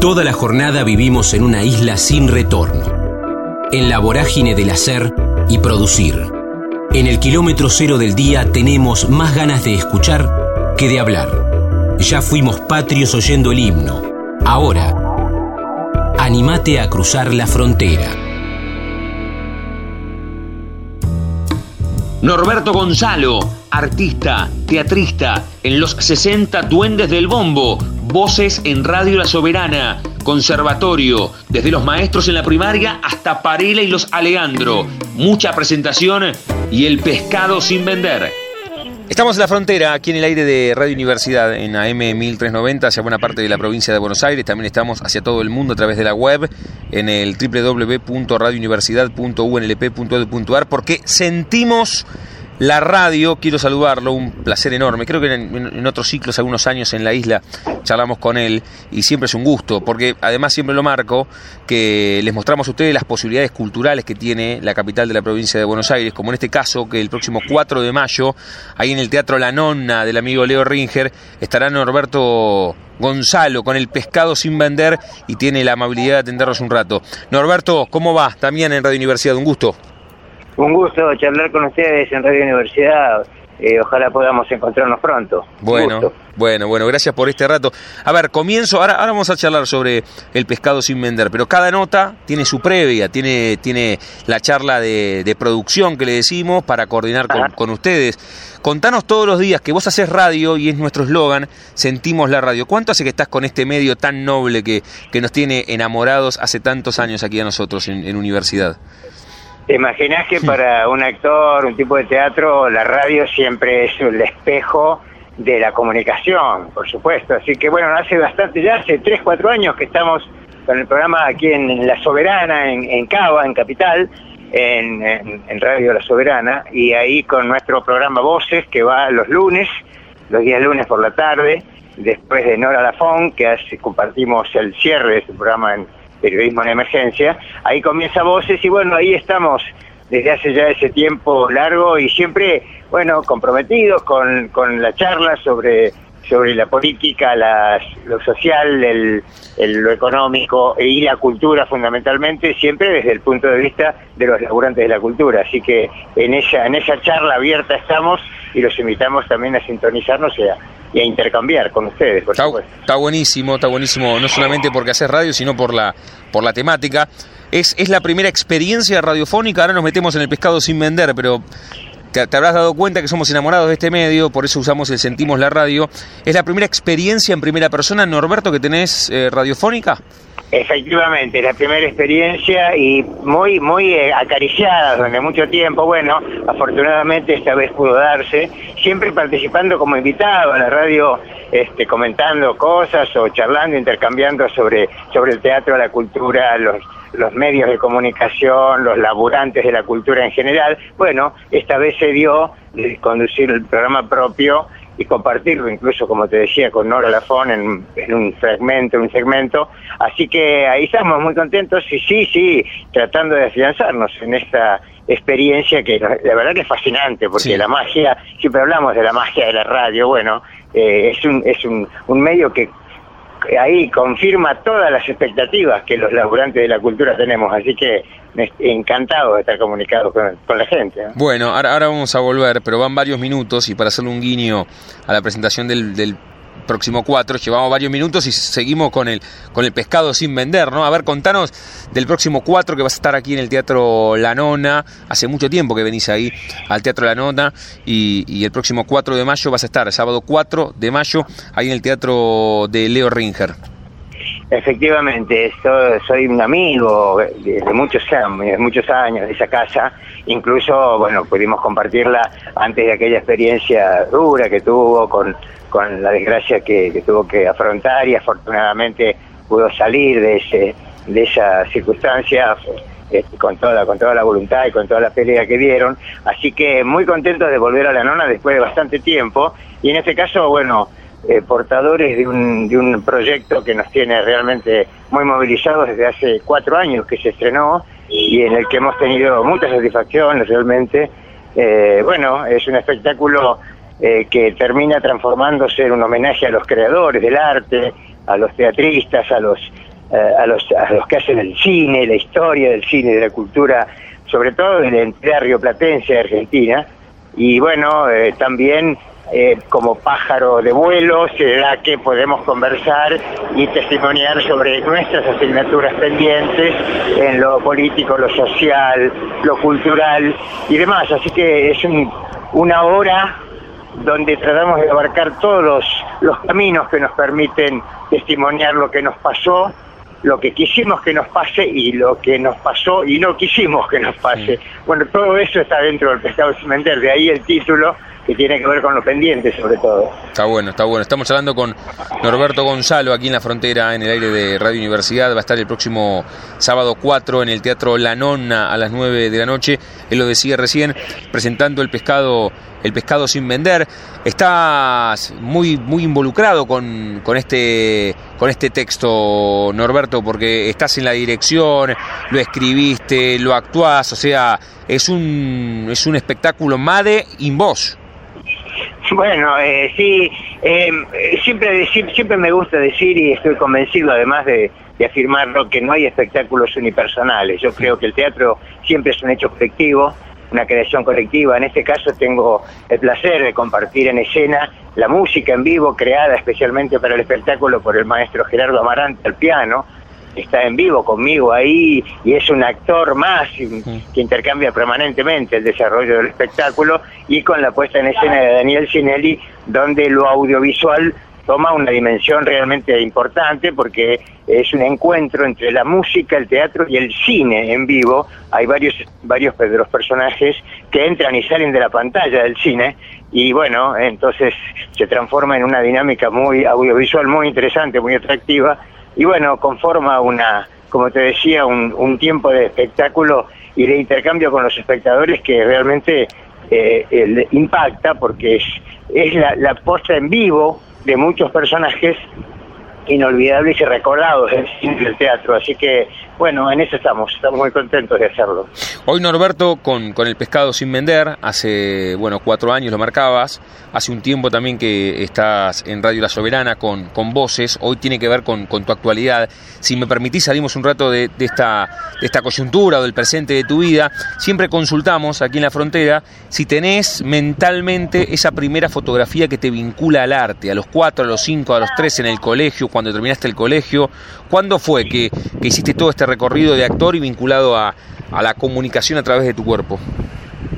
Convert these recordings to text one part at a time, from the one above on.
Toda la jornada vivimos en una isla sin retorno, en la vorágine del hacer y producir. En el kilómetro cero del día tenemos más ganas de escuchar que de hablar. Ya fuimos patrios oyendo el himno. Ahora, animate a cruzar la frontera. Norberto Gonzalo, artista, teatrista, en los 60 Duendes del Bombo, voces en Radio La Soberana, conservatorio, desde los maestros en la primaria hasta Parela y los Aleandro, mucha presentación y el pescado sin vender. Estamos en la frontera, aquí en el aire de Radio Universidad, en AM 1390, hacia buena parte de la provincia de Buenos Aires. También estamos hacia todo el mundo a través de la web, en el www.radiouniversidad.unlp.edu.ar, porque sentimos la radio, quiero saludarlo, un placer enorme. Creo que en, otros ciclos, algunos años en la isla, charlamos con él y siempre es un gusto, porque además siempre lo marco, que les mostramos a ustedes las posibilidades culturales que tiene la capital de la provincia de Buenos Aires, como en este caso, que el próximo 4 de mayo, ahí en el Teatro La Nonna del amigo Leo Ringer, estará Norberto Gonzalo con el pescado sin vender y tiene la amabilidad de atendernos un rato. Norberto, ¿cómo va? También en Radio Universidad, un gusto. Un gusto charlar con ustedes en Radio Universidad. Eh, ojalá podamos encontrarnos pronto. Bueno, bueno, bueno, gracias por este rato. A ver, comienzo, ahora, ahora vamos a charlar sobre el pescado sin vender, pero cada nota tiene su previa, tiene, tiene la charla de, producción que le decimos para coordinar con, con, ustedes. Contanos todos los días que vos haces radio y es nuestro eslogan, sentimos la radio. ¿Cuánto hace que estás con este medio tan noble que, que nos tiene enamorados hace tantos años aquí a nosotros en, en universidad? Te imaginas que para un actor, un tipo de teatro, la radio siempre es el espejo de la comunicación, por supuesto. Así que bueno, hace bastante, ya hace 3, 4 años que estamos con el programa aquí en, La Soberana, en, Cava, en Capital, en, en, Radio La Soberana, y ahí con nuestro programa Voces, que va los lunes, los días lunes por la tarde, después de Nora Lafón, que hace, compartimos el cierre de ese programa en periodismo en emergencia, ahí comienza Voces y bueno, ahí estamos desde hace ya ese tiempo largo y siempre, bueno, comprometidos con, con la charla sobre, sobre la política, las, lo social, el, lo económico y la cultura fundamentalmente, siempre desde el punto de vista de los laburantes de la cultura. Así que en esa, en esa charla abierta estamos y los invitamos también a sintonizarnos y a, y a intercambiar con ustedes, por está, Está buenísimo, está buenísimo, no solamente porque haces radio, sino por la, por la temática. Es, es la primera experiencia radiofónica, ahora nos metemos en el pescado sin vender, pero te, habrás dado cuenta que somos enamorados de este medio, por eso usamos el Sentimos la Radio. ¿Es la primera experiencia en primera persona, Norberto, que tenés eh, radiofónica? Efectivamente, la primera experiencia y muy, muy eh, acariciada durante mucho tiempo. Bueno, afortunadamente esta vez pudo darse, siempre participando como invitado a la radio, este, comentando cosas o charlando, intercambiando sobre, sobre el teatro, la cultura, los, los medios de comunicación, los laburantes de la cultura en general. Bueno, esta vez se dio de conducir el programa propio y compartirlo incluso, como te decía, con Nora Lafón en, en un fragmento, un segmento. Así que ahí estamos muy contentos y sí, sí, tratando de afianzarnos en esta experiencia que la verdad que es fascinante, porque la magia, siempre hablamos de la magia de la radio, bueno, eh, es, un, es un, un medio que ahí confirma todas las expectativas que los laburantes de la cultura tenemos, así que encantado de estar comunicados con, la gente. Bueno, ahora, ahora vamos a volver, pero van varios minutos y para hacerle un guiño a la presentación del, del próximo 4. Llevamos varios minutos y seguimos con el, con el pescado sin vender, ¿no? A ver, contanos del próximo 4 que vas a estar aquí en el Teatro La Nona. Hace mucho tiempo que venís ahí al Teatro La Nona y, y el próximo 4 de mayo vas a estar, sábado 4 de mayo, ahí en el Teatro de Leo Ringer. Efectivamente, soy, un amigo de, muchos de muchos años de esa casa. Incluso, bueno, pudimos compartirla antes de aquella experiencia dura que tuvo con, con la desgracia que, tuvo que afrontar y afortunadamente pudo salir de ese de esa circunstancia este, con toda con toda la voluntad y con toda la pelea que dieron así que muy contentos de volver a la nona después de bastante tiempo y en este caso bueno eh, portadores de un, de un proyecto que nos tiene realmente muy movilizados desde hace cuatro años que se estrenó y en el que hemos tenido mucha satisfacción realmente. Eh, bueno, es un espectáculo eh, que termina transformándose en un homenaje a los creadores del arte, a los teatristas, a los eh, a, los, a los que hacen el cine, la historia del cine, de la cultura, sobre todo de la entidad rioplatense de Argentina. Y bueno, eh, también eh, como pájaro de vuelo, será que podemos conversar y testimoniar sobre nuestras asignaturas pendientes en lo político, lo social, lo cultural y demás. Así que es una hora donde tratamos de abarcar todos los, los caminos que nos permiten testimoniar lo que nos pasó, lo que quisimos que nos pase y lo que nos pasó y no quisimos que nos pase. Bueno, todo eso está dentro del pescado cimenter, de ahí el título que tiene que ver con los pendientes sobre todo. Está bueno, está bueno. Estamos hablando con Norberto Gonzalo aquí en la frontera, en el aire de Radio Universidad. Va a estar el próximo sábado 4 en el Teatro La Nonna a las 9 de la noche. Él lo decía recién, presentando el pescado el pescado sin vender. Estás muy, muy involucrado con, con, este, con este texto, Norberto, porque estás en la dirección, lo escribiste, lo actuás, o sea, es un, es un espectáculo MADE in voz. Bueno, eh, sí, em, siempre, siempre me gusta decir y estoy convencido además de, afirmarlo que no hay espectáculos unipersonales. Yo creo que el teatro siempre es un hecho colectivo, una creación colectiva. En este caso tengo el placer de compartir en escena la música en vivo creada especialmente para el espectáculo por el maestro Gerardo Amarante al piano está en vivo conmigo ahí y es un actor más que intercambia permanentemente el desarrollo del espectáculo y con la puesta en escena de Daniel Cinelli, donde lo audiovisual toma una dimensión realmente importante porque es un encuentro entre la música, el teatro y el cine en vivo. Hay varios, varios de los personajes que entran y salen de la pantalla del cine y bueno, entonces se transforma en una dinámica muy audiovisual muy interesante, muy atractiva y bueno, conforma una, como te decía, un, tiempo de espectáculo y de intercambio con los espectadores que realmente eh, impacta porque es, es la, la posta en vivo de muchos personajes inolvidables y recordados en el teatro. Así que, bueno, en eso estamos, estamos muy contentos de hacerlo. Hoy, Norberto, con, con el pescado sin vender, hace, bueno, cuatro años lo marcabas, hace un tiempo también que estás en Radio La Soberana con, con voces, hoy tiene que ver con, con tu actualidad. Si me permitís, salimos un rato de, de, esta, de esta coyuntura o del presente de tu vida. Siempre consultamos aquí en la frontera si tenés mentalmente esa primera fotografía que te vincula al arte, a los cuatro, a los cinco, a los tres en el colegio, cuando terminaste el colegio? ¿Cuándo fue que, hiciste todo este recorrido de actor y vinculado a, la comunicación a través de tu cuerpo?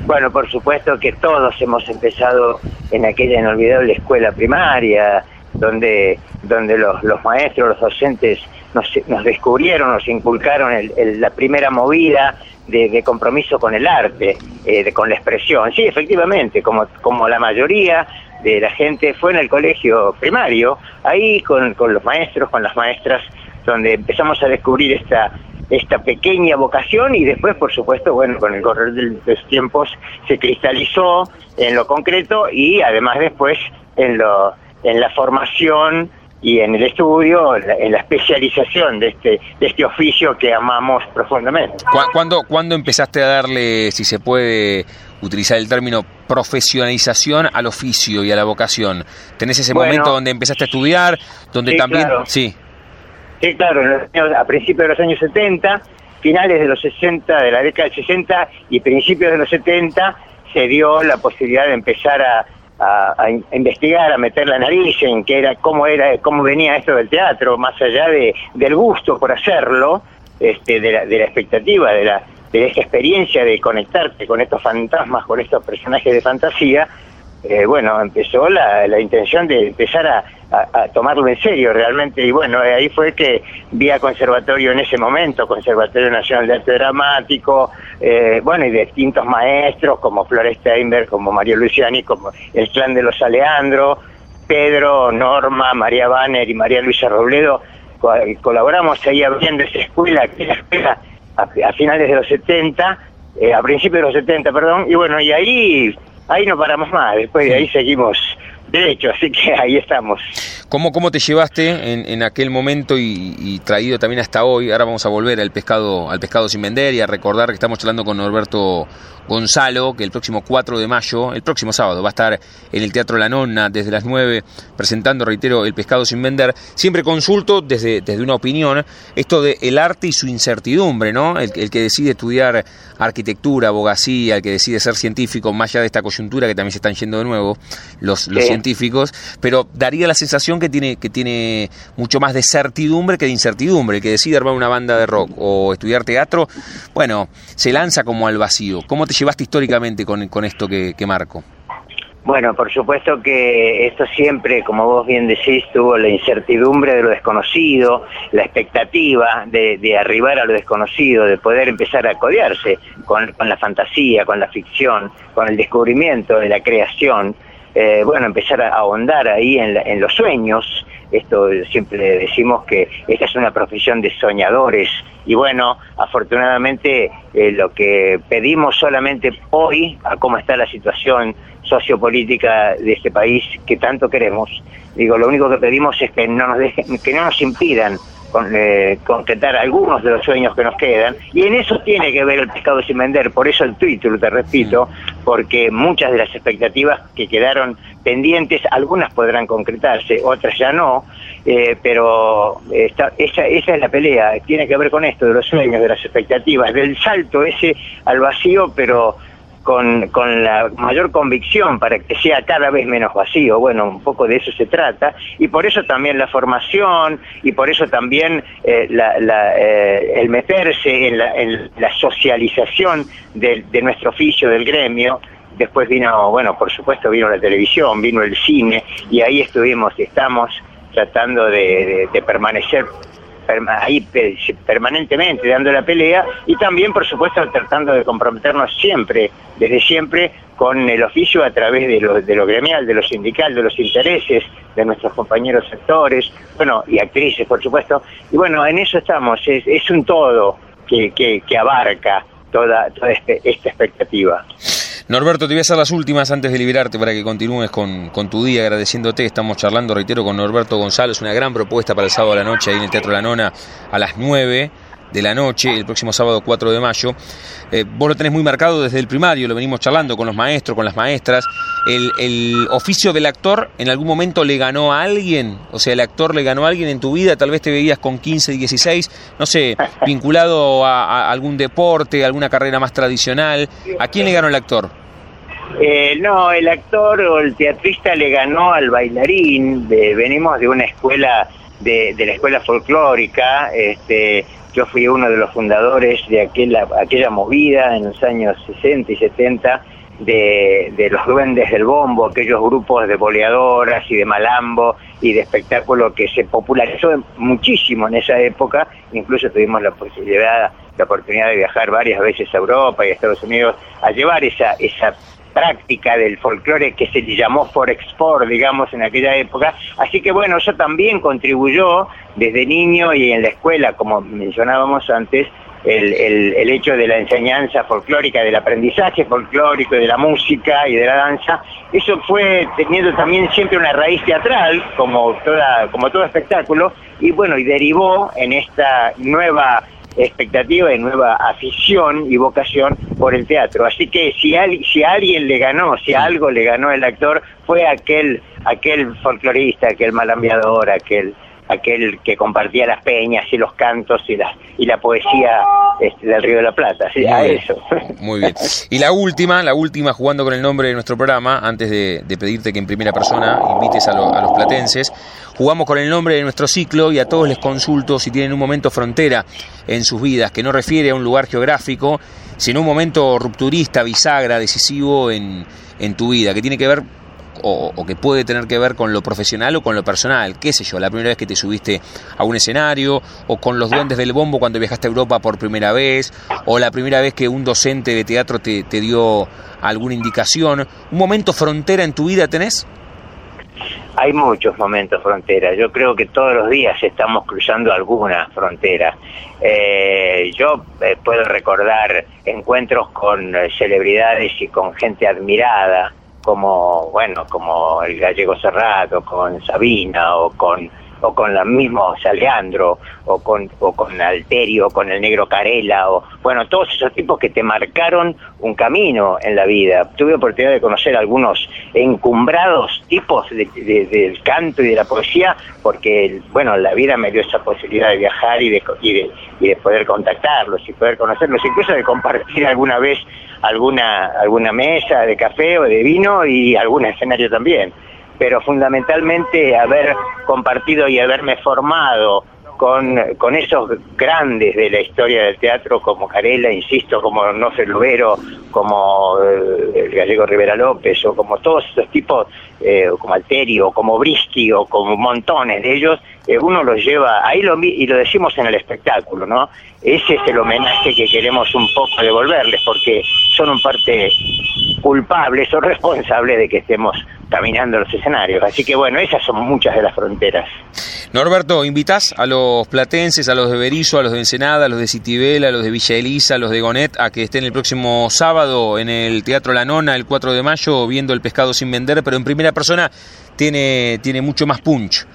Bueno, por supuesto que todos hemos empezado en aquella inolvidable escuela primaria, donde, donde los, maestros, los docentes nos, descubrieron, nos inculcaron la primera movida de, compromiso con el arte, eh, con la expresión. Sí, efectivamente, como la mayoría de la gente fue en el colegio primario, ahí con, con los maestros, con las maestras, donde empezamos a descubrir esta esta pequeña vocación y después, por supuesto, bueno, con el correr de los tiempos se cristalizó en lo concreto y además después en lo en la formación y en el estudio, en la especialización de este, de este oficio que amamos profundamente. ¿Cuándo, ¿Cuándo empezaste a darle, si se puede utilizar el término profesionalización al oficio y a la vocación? ¿Tenés ese momento donde empezaste a estudiar, donde también... Sí. sí, claro, a principios de los años 70, finales de los 60, de la década del 60 y principios de los 70, se dio la posibilidad de empezar a a, investigar, a meter la nariz en qué era, cómo era, cómo venía esto del teatro, más allá de, del gusto por hacerlo, este, de, la, de la expectativa, de la de esta experiencia de conectarte con estos fantasmas, con estos personajes de fantasía, eh, bueno, empezó la, la, intención de empezar a, tomarlo en serio realmente. Y bueno, ahí fue que vía conservatorio en ese momento, Conservatorio Nacional de Arte Dramático, eh, bueno, y distintos maestros como Flores Steinberg, como Mario Luciani, como el clan de los Aleandro, Pedro, Norma, María Banner y María Luisa Robledo, colaboramos ahí abriendo esa escuela, que la escuela a, finales de los 70, eh, a principios de los 70, perdón, y bueno, y ahí ahí no paramos más, después de ahí seguimos derecho, así que ahí estamos. ¿Cómo, cómo te llevaste en, en aquel momento y, traído también hasta hoy? Ahora vamos a volver al pescado, al pescado sin vender y a recordar que estamos hablando con Norberto Gonzalo, que el próximo 4 de mayo, el próximo sábado, va a estar en el Teatro La Nonna desde las 9 presentando, reitero, el pescado sin vender. Siempre consulto desde, desde una opinión esto de el arte y su incertidumbre, ¿no? El, que decide estudiar arquitectura, abogacía, el que decide ser científico, más allá de esta coyuntura que también se están yendo de nuevo los, los científicos, pero daría la sensación que tiene, que tiene mucho más de certidumbre que de incertidumbre. El que decide armar una banda de rock o estudiar teatro, bueno, se lanza como al vacío. ¿Cómo te llevaste históricamente con, con esto que, marco? Bueno, por supuesto que esto siempre, como vos bien decís, tuvo la incertidumbre de lo desconocido, la expectativa de, de arribar a lo desconocido, de poder empezar a codearse con, con la fantasía, con la ficción, con el descubrimiento de la creación. Eh, bueno, empezar a ahondar ahí en, en los sueños, esto siempre decimos que esta es una profesión de soñadores. Y bueno, afortunadamente eh, lo que pedimos solamente hoy, a cómo está la situación sociopolítica de este país que tanto queremos, digo, lo único que pedimos es que no nos dejen, que no nos impidan con, eh, concretar algunos de los sueños que nos quedan. Y en eso tiene que ver el pescado sin vender, por eso el título, te repito, porque muchas de las expectativas que quedaron pendientes, algunas podrán concretarse, otras ya no, eh, pero esta, esa, esa es la pelea, tiene que ver con esto, de los sueños, de las expectativas, del salto ese al vacío, pero con, con la mayor convicción para que sea cada vez menos vacío. Bueno, un poco de eso se trata y por eso también la formación y por eso también eh, la, eh, el meterse en la, en la socialización de, de nuestro oficio, del gremio, después vino, bueno, por supuesto vino la televisión, vino el cine y ahí estuvimos y estamos tratando de, de permanecer ahí permanentemente dando la pelea y también, por supuesto, tratando de comprometernos siempre, desde siempre, con el oficio a través de lo, de lo gremial, de lo sindical, de los intereses de nuestros compañeros sectores, bueno, y actrices, por supuesto. Y bueno, en eso estamos, es, es un todo que, que, que abarca toda, toda este, esta expectativa. Norberto, te voy a hacer las últimas antes de liberarte para que continúes con, tu día agradeciéndote. Estamos charlando, reitero, con Norberto González, una gran propuesta para el sábado de la noche ahí en el Teatro La Nona a las 9 de la noche, el próximo sábado 4 de mayo. Eh, vos lo tenés muy marcado desde el primario, lo venimos charlando con los maestros, con las maestras. El, oficio del actor en algún momento le ganó a alguien? O sea, el actor le ganó a alguien en tu vida, tal vez te veías con 15, 16, no sé, vinculado a, a algún deporte, alguna carrera más tradicional. ¿A quién le ganó el actor? Eh, no, el actor o el teatrista le ganó al bailarín. venimos de una escuela, de, la escuela folclórica. Este, yo fui uno de los fundadores de aquella, aquella movida en los años 60 y 70 de, de, los duendes del bombo, aquellos grupos de boleadoras y de malambo y de espectáculo que se popularizó muchísimo en esa época. Incluso tuvimos la posibilidad, la oportunidad de viajar varias veces a Europa y a Estados Unidos a llevar esa, esa práctica del folclore que se llamó Forexport, digamos, en aquella época. Así que bueno, eso también contribuyó desde niño y en la escuela, como mencionábamos antes, el, el, el, hecho de la enseñanza folclórica, del aprendizaje folclórico, de la música y de la danza, eso fue teniendo también siempre una raíz teatral, como, toda, como todo espectáculo, y bueno, y derivó en esta nueva expectativa de nueva afición y vocación por el teatro. Así que si, si a alguien le ganó, si algo le ganó el actor, fue aquel, aquel folclorista, aquel malambiador, aquel aquel que compartía las peñas y los cantos y la, y la poesía este, del Río de la Plata, ¿sí? a eso. Muy bien. Y la última, la última, jugando con el nombre de nuestro programa, antes de, pedirte que en primera persona invites a, a, los platenses, jugamos con el nombre de nuestro ciclo y a todos les consulto si tienen un momento frontera en sus vidas, que no refiere a un lugar geográfico, sino un momento rupturista, bisagra, decisivo en, en tu vida, que tiene que ver o, que puede tener que ver con lo profesional o con lo personal, qué sé yo, la primera vez que te subiste a un escenario, o con los duendes del bombo cuando viajaste a Europa por primera vez, o la primera vez que un docente de teatro te, dio alguna indicación. ¿Un momento frontera en tu vida tenés? Hay muchos momentos frontera. Yo creo que todos los días estamos cruzando alguna frontera. Eh, yo eh, puedo recordar encuentros con eh, celebridades y con gente admirada como, bueno, como el gallego Cerrado, con Sabina o con o con la mismo Saleandro, o con, o con Alterio, con el negro Carela, o bueno, todos esos tipos que te marcaron un camino en la vida. Tuve oportunidad de conocer algunos encumbrados tipos del canto y de la poesía, porque bueno, la vida me dio esa posibilidad de viajar y de, y de, y de poder contactarlos y poder conocerlos, incluso de compartir alguna vez alguna, alguna mesa de café o de vino y algún escenario también pero fundamentalmente haber compartido y haberme formado con, con esos grandes de la historia del teatro como Carela, insisto, como Nofe Lubero, como eh, el gallego Rivera López, o como todos esos tipos, eh, como Alterio, como Brisky, o como montones de ellos, eh, uno los lleva, ahí lo, y lo decimos en el espectáculo, ¿no? Ese es el homenaje que queremos un poco devolverles, porque son un parte culpables o responsables de que estemos caminando los escenarios. Así que bueno, esas son muchas de las fronteras. Norberto, invitas a los platenses, a los de Berizo, a los de Ensenada, a los de Citibela, a los de Villa Elisa, a los de Gonet, a que estén el próximo sábado en el Teatro La Nona, el 4 de mayo, viendo el pescado sin vender, pero en primera persona tiene, tiene mucho más punch.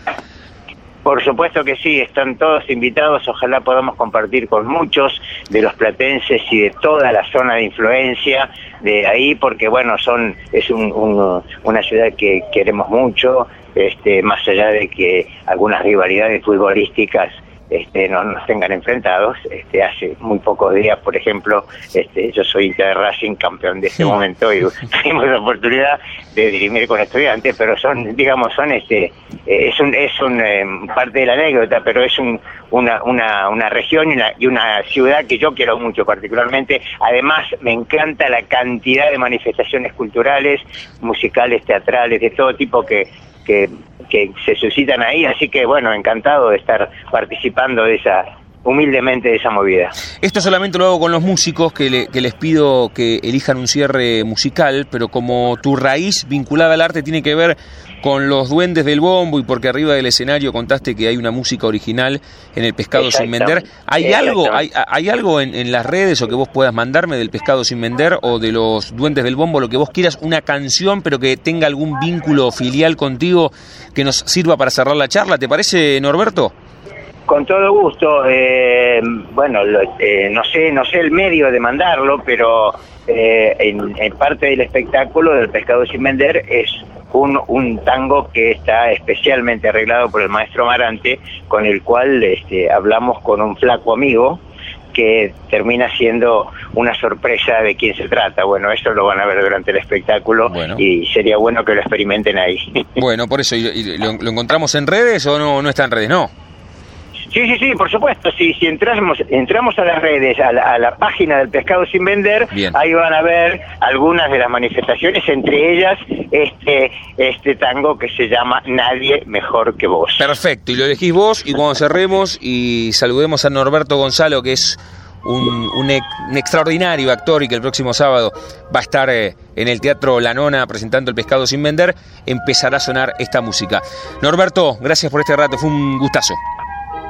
Por supuesto que sí, están todos invitados, ojalá podamos compartir con muchos de los platenses y de toda la zona de influencia de ahí, porque bueno, son es una ciudad que queremos mucho, este, más allá de que algunas rivalidades futbolísticas este, no nos tengan enfrentados. Este, hace muy pocos días, por ejemplo, este, yo soy de Racing, campeón de este momento, y tuvimos la oportunidad de dirimir con estudiantes, pero son, digamos, son este, eh, es un, es un eh, parte de la anécdota, pero es un, una, una, una región y una, y una ciudad que yo quiero mucho particularmente. Además, me encanta la cantidad de manifestaciones culturales, musicales, teatrales, de todo tipo que, que, que se suscitan ahí, así que bueno, encantado de estar participando de esa humildemente de esa movida. Esto solamente lo hago con los músicos que, que, les pido que elijan un cierre musical, pero como tu raíz vinculada al arte tiene que ver con los duendes del bombo y porque arriba del escenario contaste que hay una música original en el Pescado sin Vender. ¿Hay algo, hay, hay algo en, las redes o que vos puedas mandarme del Pescado sin Vender o de los duendes del bombo, lo que vos quieras, una canción pero que tenga algún vínculo filial contigo que nos sirva para cerrar la charla? ¿Te parece, Norberto? Con todo gusto. Eh, bueno, eh, no sé, no sé el medio de mandarlo, pero eh, en, parte del espectáculo del pescado sin vender es un, un tango que está especialmente arreglado por el maestro Marante, con el cual este, hablamos con un flaco amigo que termina siendo una sorpresa de quién se trata. Bueno, eso lo van a ver durante el espectáculo y sería bueno que lo experimenten ahí. Bueno, por eso, lo, ¿lo, encontramos en redes o no, no está en redes? No. Sí, sí, sí, por supuesto. Sí, si entramos, entramos a las redes, a la, página del Pescado Sin Vender, ahí van a ver algunas de las manifestaciones, entre ellas este, este tango que se llama Nadie Mejor que Vos. Perfecto, y lo elegís vos, y cuando cerremos y saludemos a Norberto Gonzalo, que es un, extraordinario actor y que el próximo sábado va a estar eh, en el Teatro La Nona presentando El Pescado Sin Vender, empezará a sonar esta música. Norberto, gracias por este rato, fue un gustazo.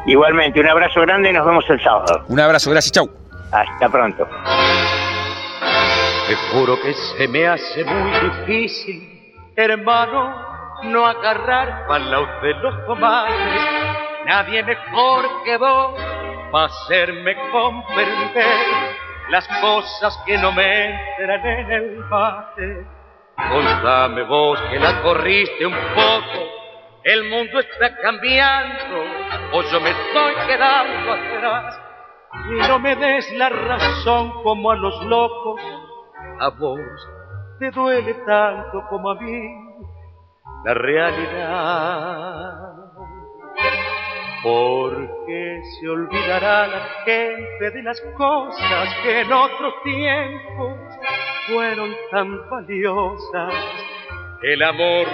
Igualmente, un abrazo grande y nos vemos el sábado. Un abrazo, gracias, chau. Hasta pronto. Te juro que se me hace muy difícil, hermano, no agarrar palos de los tomates. Nadie mejor que vos para hacerme comprender las cosas que no me entran en el bate. Contame vos que la corriste un poco el mundo está cambiando o yo me estoy quedando atrás. Y no me des la razón como a los locos, a vos te duele tanto como a mí la realidad. Porque se olvidará la gente de las cosas que en otros tiempos fueron tan valiosas. El amor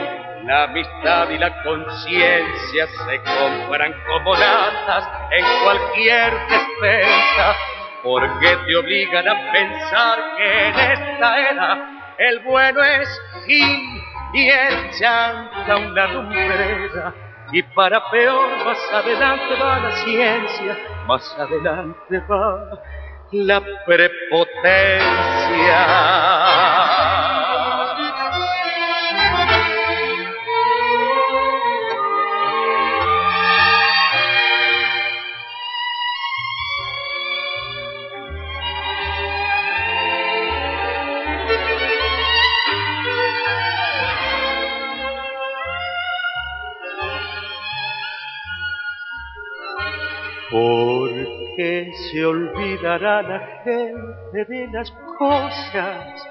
la amistad y la conciencia se compran como latas en cualquier despensa, porque te obligan a pensar que en esta era el bueno es Gil y el chanta una lumbrera. Y para peor, más adelante va la ciencia, más adelante va la prepotencia. Se olvidará la gente de las cosas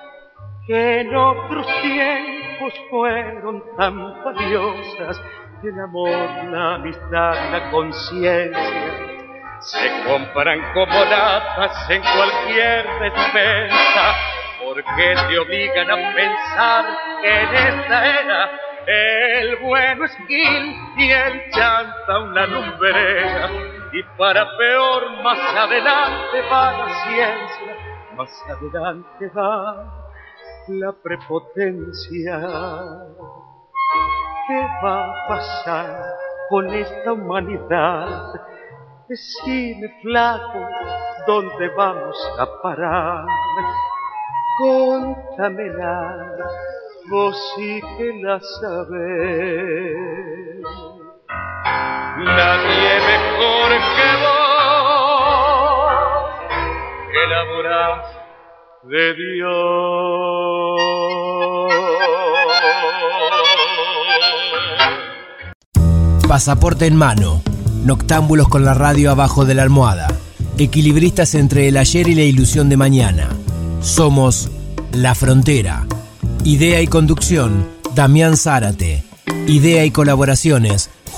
que en otros tiempos fueron tan valiosas? El amor, la amistad, la conciencia se compran como latas en cualquier despensa porque te obligan a pensar que en esta era el bueno es Gil y el chanta una lumbrera y para peor más adelante va la ciencia, más adelante va la prepotencia. ¿Qué va a pasar con esta humanidad? Decime, flaco, ¿dónde vamos a parar? Contámela, vos sí que la sabés. Nadie mejor que vos elaborás de Dios. Pasaporte en mano. Noctámbulos con la radio abajo de la almohada. Equilibristas entre el ayer y la ilusión de mañana. Somos La Frontera. Idea y conducción, Damián Zárate. Idea y colaboraciones,